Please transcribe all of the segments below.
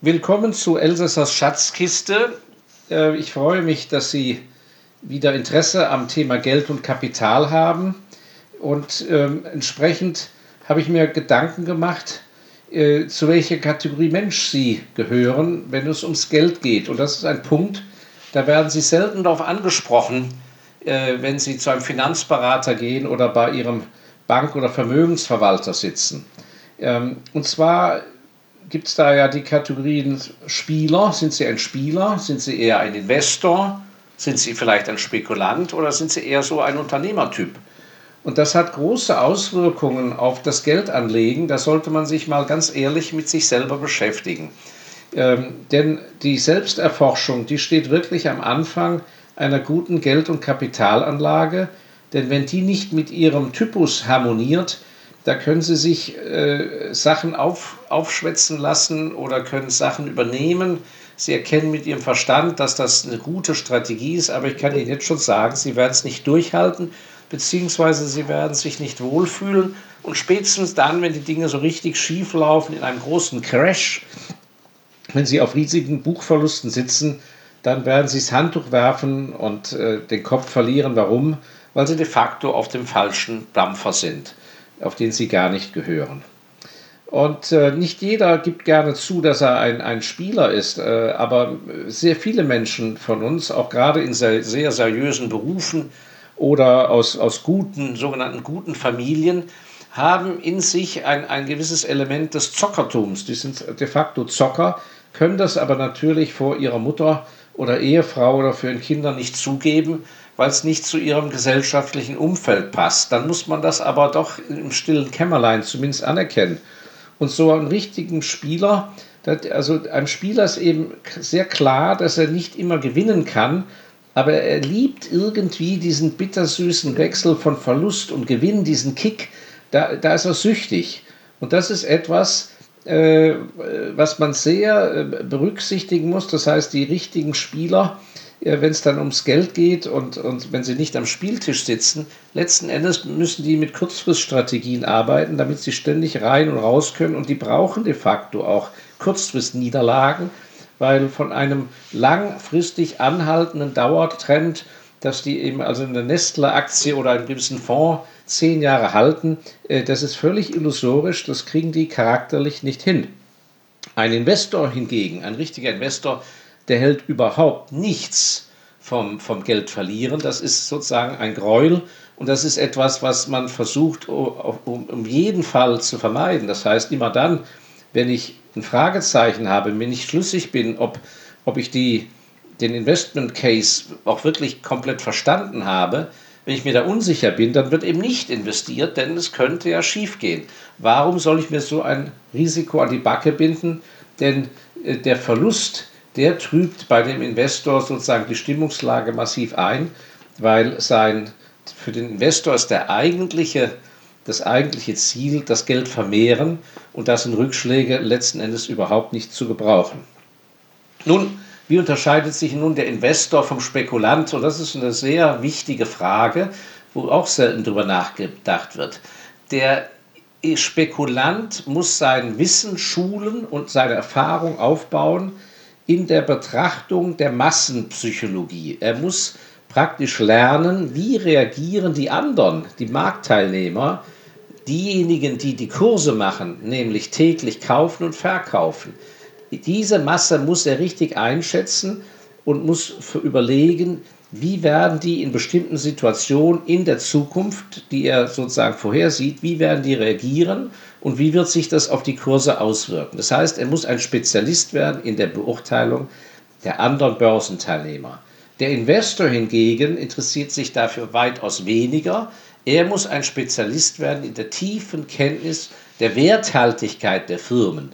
Willkommen zu Elsässers Schatzkiste. Äh, ich freue mich, dass Sie wieder Interesse am Thema Geld und Kapital haben. Und ähm, entsprechend habe ich mir Gedanken gemacht, äh, zu welcher Kategorie Mensch Sie gehören, wenn es ums Geld geht. Und das ist ein Punkt, da werden Sie selten darauf angesprochen, äh, wenn Sie zu einem Finanzberater gehen oder bei Ihrem Bank- oder Vermögensverwalter sitzen. Ähm, und zwar gibt es da ja die Kategorien Spieler. Sind Sie ein Spieler? Sind Sie eher ein Investor? Sind Sie vielleicht ein Spekulant oder sind Sie eher so ein Unternehmertyp? Und das hat große Auswirkungen auf das Geldanlegen. Da sollte man sich mal ganz ehrlich mit sich selber beschäftigen. Ähm, denn die Selbsterforschung, die steht wirklich am Anfang einer guten Geld- und Kapitalanlage. Denn wenn die nicht mit ihrem Typus harmoniert, da können Sie sich äh, Sachen auf, aufschwätzen lassen oder können Sachen übernehmen. Sie erkennen mit Ihrem Verstand, dass das eine gute Strategie ist, aber ich kann Ihnen jetzt schon sagen, Sie werden es nicht durchhalten, beziehungsweise Sie werden sich nicht wohlfühlen. Und spätestens dann, wenn die Dinge so richtig schief laufen, in einem großen Crash, wenn Sie auf riesigen Buchverlusten sitzen, dann werden Sie das Handtuch werfen und äh, den Kopf verlieren. Warum? Weil Sie de facto auf dem falschen Dampfer sind auf den sie gar nicht gehören. Und äh, nicht jeder gibt gerne zu, dass er ein, ein Spieler ist, äh, aber sehr viele Menschen von uns, auch gerade in sehr, sehr seriösen Berufen oder aus, aus guten, sogenannten guten Familien, haben in sich ein, ein gewisses Element des Zockertums. Die sind de facto Zocker, können das aber natürlich vor ihrer Mutter oder Ehefrau oder für ihren Kinder nicht zugeben, weil es nicht zu ihrem gesellschaftlichen Umfeld passt. Dann muss man das aber doch im stillen Kämmerlein zumindest anerkennen. Und so einen richtigen Spieler, also einem Spieler ist eben sehr klar, dass er nicht immer gewinnen kann, aber er liebt irgendwie diesen bittersüßen Wechsel von Verlust und Gewinn, diesen Kick, da, da ist er süchtig. Und das ist etwas, äh, was man sehr äh, berücksichtigen muss. Das heißt, die richtigen Spieler, wenn es dann ums Geld geht und, und wenn sie nicht am Spieltisch sitzen, letzten Endes müssen die mit Kurzfriststrategien arbeiten, damit sie ständig rein und raus können und die brauchen de facto auch Kurzfristniederlagen, weil von einem langfristig anhaltenden Dauertrend, dass die eben also eine Nestle-Aktie oder einen gewissen Fonds zehn Jahre halten, äh, das ist völlig illusorisch, das kriegen die charakterlich nicht hin. Ein Investor hingegen, ein richtiger Investor, der hält überhaupt nichts vom, vom Geld verlieren. Das ist sozusagen ein Gräuel und das ist etwas, was man versucht, um, um jeden Fall zu vermeiden. Das heißt, immer dann, wenn ich ein Fragezeichen habe, wenn ich schlüssig bin, ob, ob ich die, den Investment Case auch wirklich komplett verstanden habe, wenn ich mir da unsicher bin, dann wird eben nicht investiert, denn es könnte ja schiefgehen. Warum soll ich mir so ein Risiko an die Backe binden? Denn äh, der Verlust, der trübt bei dem Investor sozusagen die Stimmungslage massiv ein, weil sein, für den Investor ist der eigentliche, das eigentliche Ziel das Geld vermehren und das sind Rückschläge letzten Endes überhaupt nicht zu gebrauchen. Nun, wie unterscheidet sich nun der Investor vom Spekulant? Und das ist eine sehr wichtige Frage, wo auch selten darüber nachgedacht wird. Der Spekulant muss sein Wissen schulen und seine Erfahrung aufbauen in der Betrachtung der Massenpsychologie. Er muss praktisch lernen, wie reagieren die anderen, die Marktteilnehmer, diejenigen, die die Kurse machen, nämlich täglich kaufen und verkaufen. Diese Masse muss er richtig einschätzen und muss überlegen, wie werden die in bestimmten Situationen in der Zukunft, die er sozusagen vorhersieht, wie werden die reagieren und wie wird sich das auf die Kurse auswirken. Das heißt, er muss ein Spezialist werden in der Beurteilung der anderen Börsenteilnehmer. Der Investor hingegen interessiert sich dafür weitaus weniger. Er muss ein Spezialist werden in der tiefen Kenntnis der Werthaltigkeit der Firmen.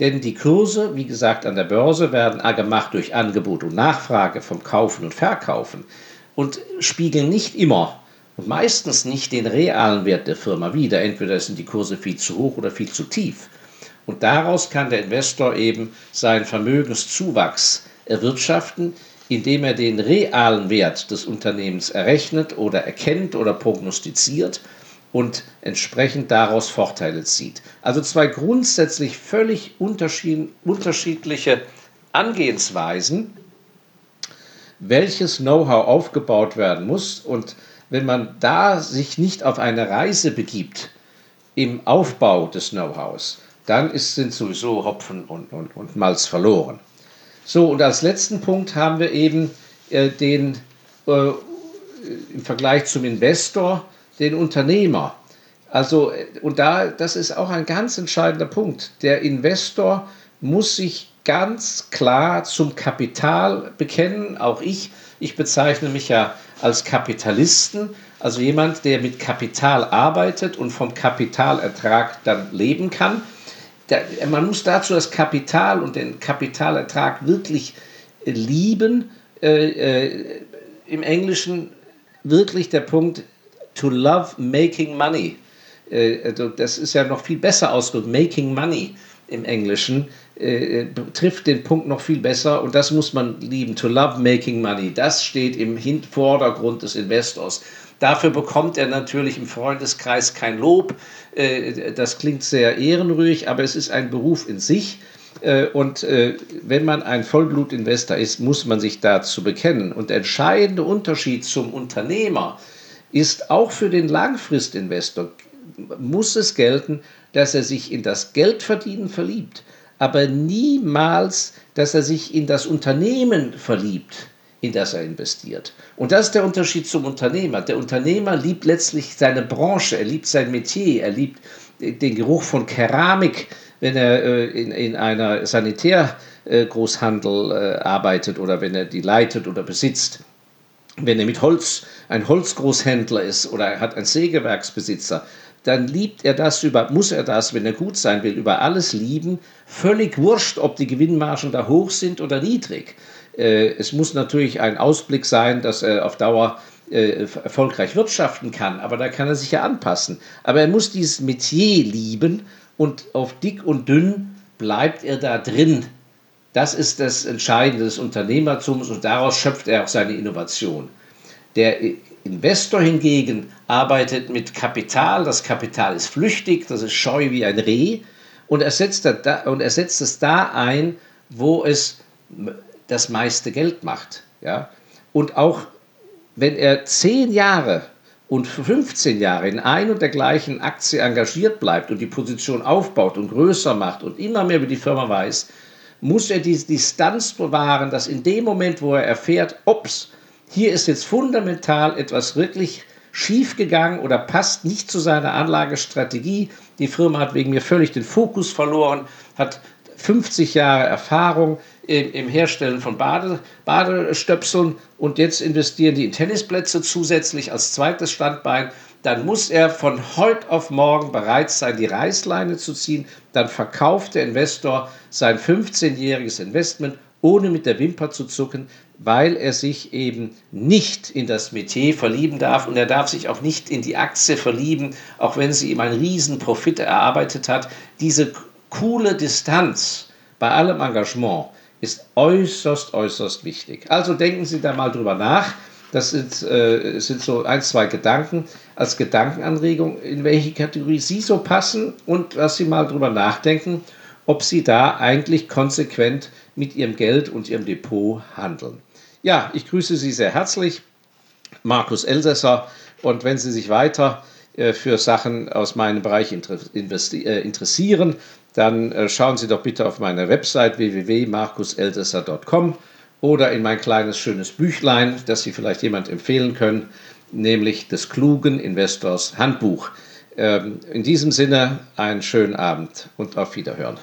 Denn die Kurse, wie gesagt, an der Börse werden gemacht durch Angebot und Nachfrage vom Kaufen und Verkaufen und spiegeln nicht immer und meistens nicht den realen Wert der Firma wider. Entweder sind die Kurse viel zu hoch oder viel zu tief. Und daraus kann der Investor eben seinen Vermögenszuwachs erwirtschaften, indem er den realen Wert des Unternehmens errechnet oder erkennt oder prognostiziert und entsprechend daraus Vorteile zieht. Also zwei grundsätzlich völlig unterschiedliche Angehensweisen, welches Know-how aufgebaut werden muss. Und wenn man da sich nicht auf eine Reise begibt im Aufbau des Know-hows, dann ist, sind sowieso Hopfen und, und, und Malz verloren. So, und als letzten Punkt haben wir eben äh, den, äh, im Vergleich zum Investor, den Unternehmer. Also, äh, und da, das ist auch ein ganz entscheidender Punkt. Der Investor muss sich ganz klar zum Kapital bekennen. Auch ich, ich bezeichne mich ja als Kapitalisten, also jemand, der mit Kapital arbeitet und vom Kapitalertrag dann leben kann. man muss dazu das Kapital und den Kapitalertrag wirklich lieben. Äh, äh, Im Englischen wirklich der Punkt to love making money. Äh, also das ist ja noch viel besser ausgedrückt, making money im Englischen äh, trifft den Punkt noch viel besser und das muss man lieben. To love making money, das steht im Vordergrund des Investors. Dafür bekommt er natürlich im Freundeskreis kein Lob. Äh, das klingt sehr ehrenrührig, aber es ist ein Beruf in sich. Äh, und äh, wenn man ein Vollblutinvestor ist, muss man sich dazu bekennen. Und der entscheidende Unterschied zum Unternehmer ist auch für den Langfristinvestor, muss es gelten, dass er sich in das Geldverdienen verliebt, aber niemals, dass er sich in das Unternehmen verliebt, in das er investiert. Und das ist der Unterschied zum Unternehmer. Der Unternehmer liebt letztlich seine Branche, er liebt sein Metier, er liebt den Geruch von Keramik, wenn er äh, in, in einer Sanitärgroßhandel äh, arbeitet oder wenn er die leitet oder besitzt. Wenn er mit Holz ein Holzgroßhändler ist oder er hat einen Sägewerksbesitzer, dann liebt er das über, muss er das, wenn er gut sein will, über alles lieben. Völlig wurscht, ob die Gewinnmargen da hoch sind oder niedrig. Äh, es muss natürlich ein Ausblick sein, dass er auf Dauer äh, erfolgreich wirtschaften kann, aber da kann er sich ja anpassen. Aber er muss dieses Metier lieben und auf dick und dünn bleibt er da drin. Das ist das Entscheidende des Unternehmertums und daraus schöpft er auch seine Innovation. Der Investor hingegen arbeitet mit Kapital. Das Kapital ist flüchtig, das ist scheu wie ein Reh und er setzt, da, und er setzt es da ein, wo es das meiste Geld macht. Ja? Und auch wenn er zehn Jahre und 15 Jahre in ein und der gleichen Aktie engagiert bleibt und die Position aufbaut und größer macht und immer mehr über die Firma weiß, muss er diese Distanz bewahren, dass in dem Moment, wo er erfährt, ups, hier ist jetzt fundamental etwas wirklich schiefgegangen oder passt nicht zu seiner Anlagestrategie. Die Firma hat wegen mir völlig den Fokus verloren, hat 50 Jahre Erfahrung im, im Herstellen von Bade, Badestöpseln und jetzt investieren die in Tennisplätze zusätzlich als zweites Standbein. Dann muss er von heute auf morgen bereit sein, die Reißleine zu ziehen. Dann verkauft der Investor sein 15-jähriges Investment ohne mit der Wimper zu zucken, weil er sich eben nicht in das Metier verlieben darf und er darf sich auch nicht in die Aktie verlieben, auch wenn sie ihm einen riesen Profit erarbeitet hat. Diese coole Distanz bei allem Engagement ist äußerst, äußerst wichtig. Also denken Sie da mal drüber nach. Das sind, äh, sind so ein, zwei Gedanken als Gedankenanregung, in welche Kategorie Sie so passen und dass Sie mal drüber nachdenken, ob Sie da eigentlich konsequent mit Ihrem Geld und Ihrem Depot handeln. Ja, ich grüße Sie sehr herzlich, Markus Elsässer. Und wenn Sie sich weiter äh, für Sachen aus meinem Bereich äh, interessieren, dann äh, schauen Sie doch bitte auf meine Website www.markuselsässer.com oder in mein kleines schönes Büchlein, das Sie vielleicht jemand empfehlen können, nämlich des klugen Investors Handbuch. Ähm, in diesem Sinne einen schönen Abend und auf Wiederhören.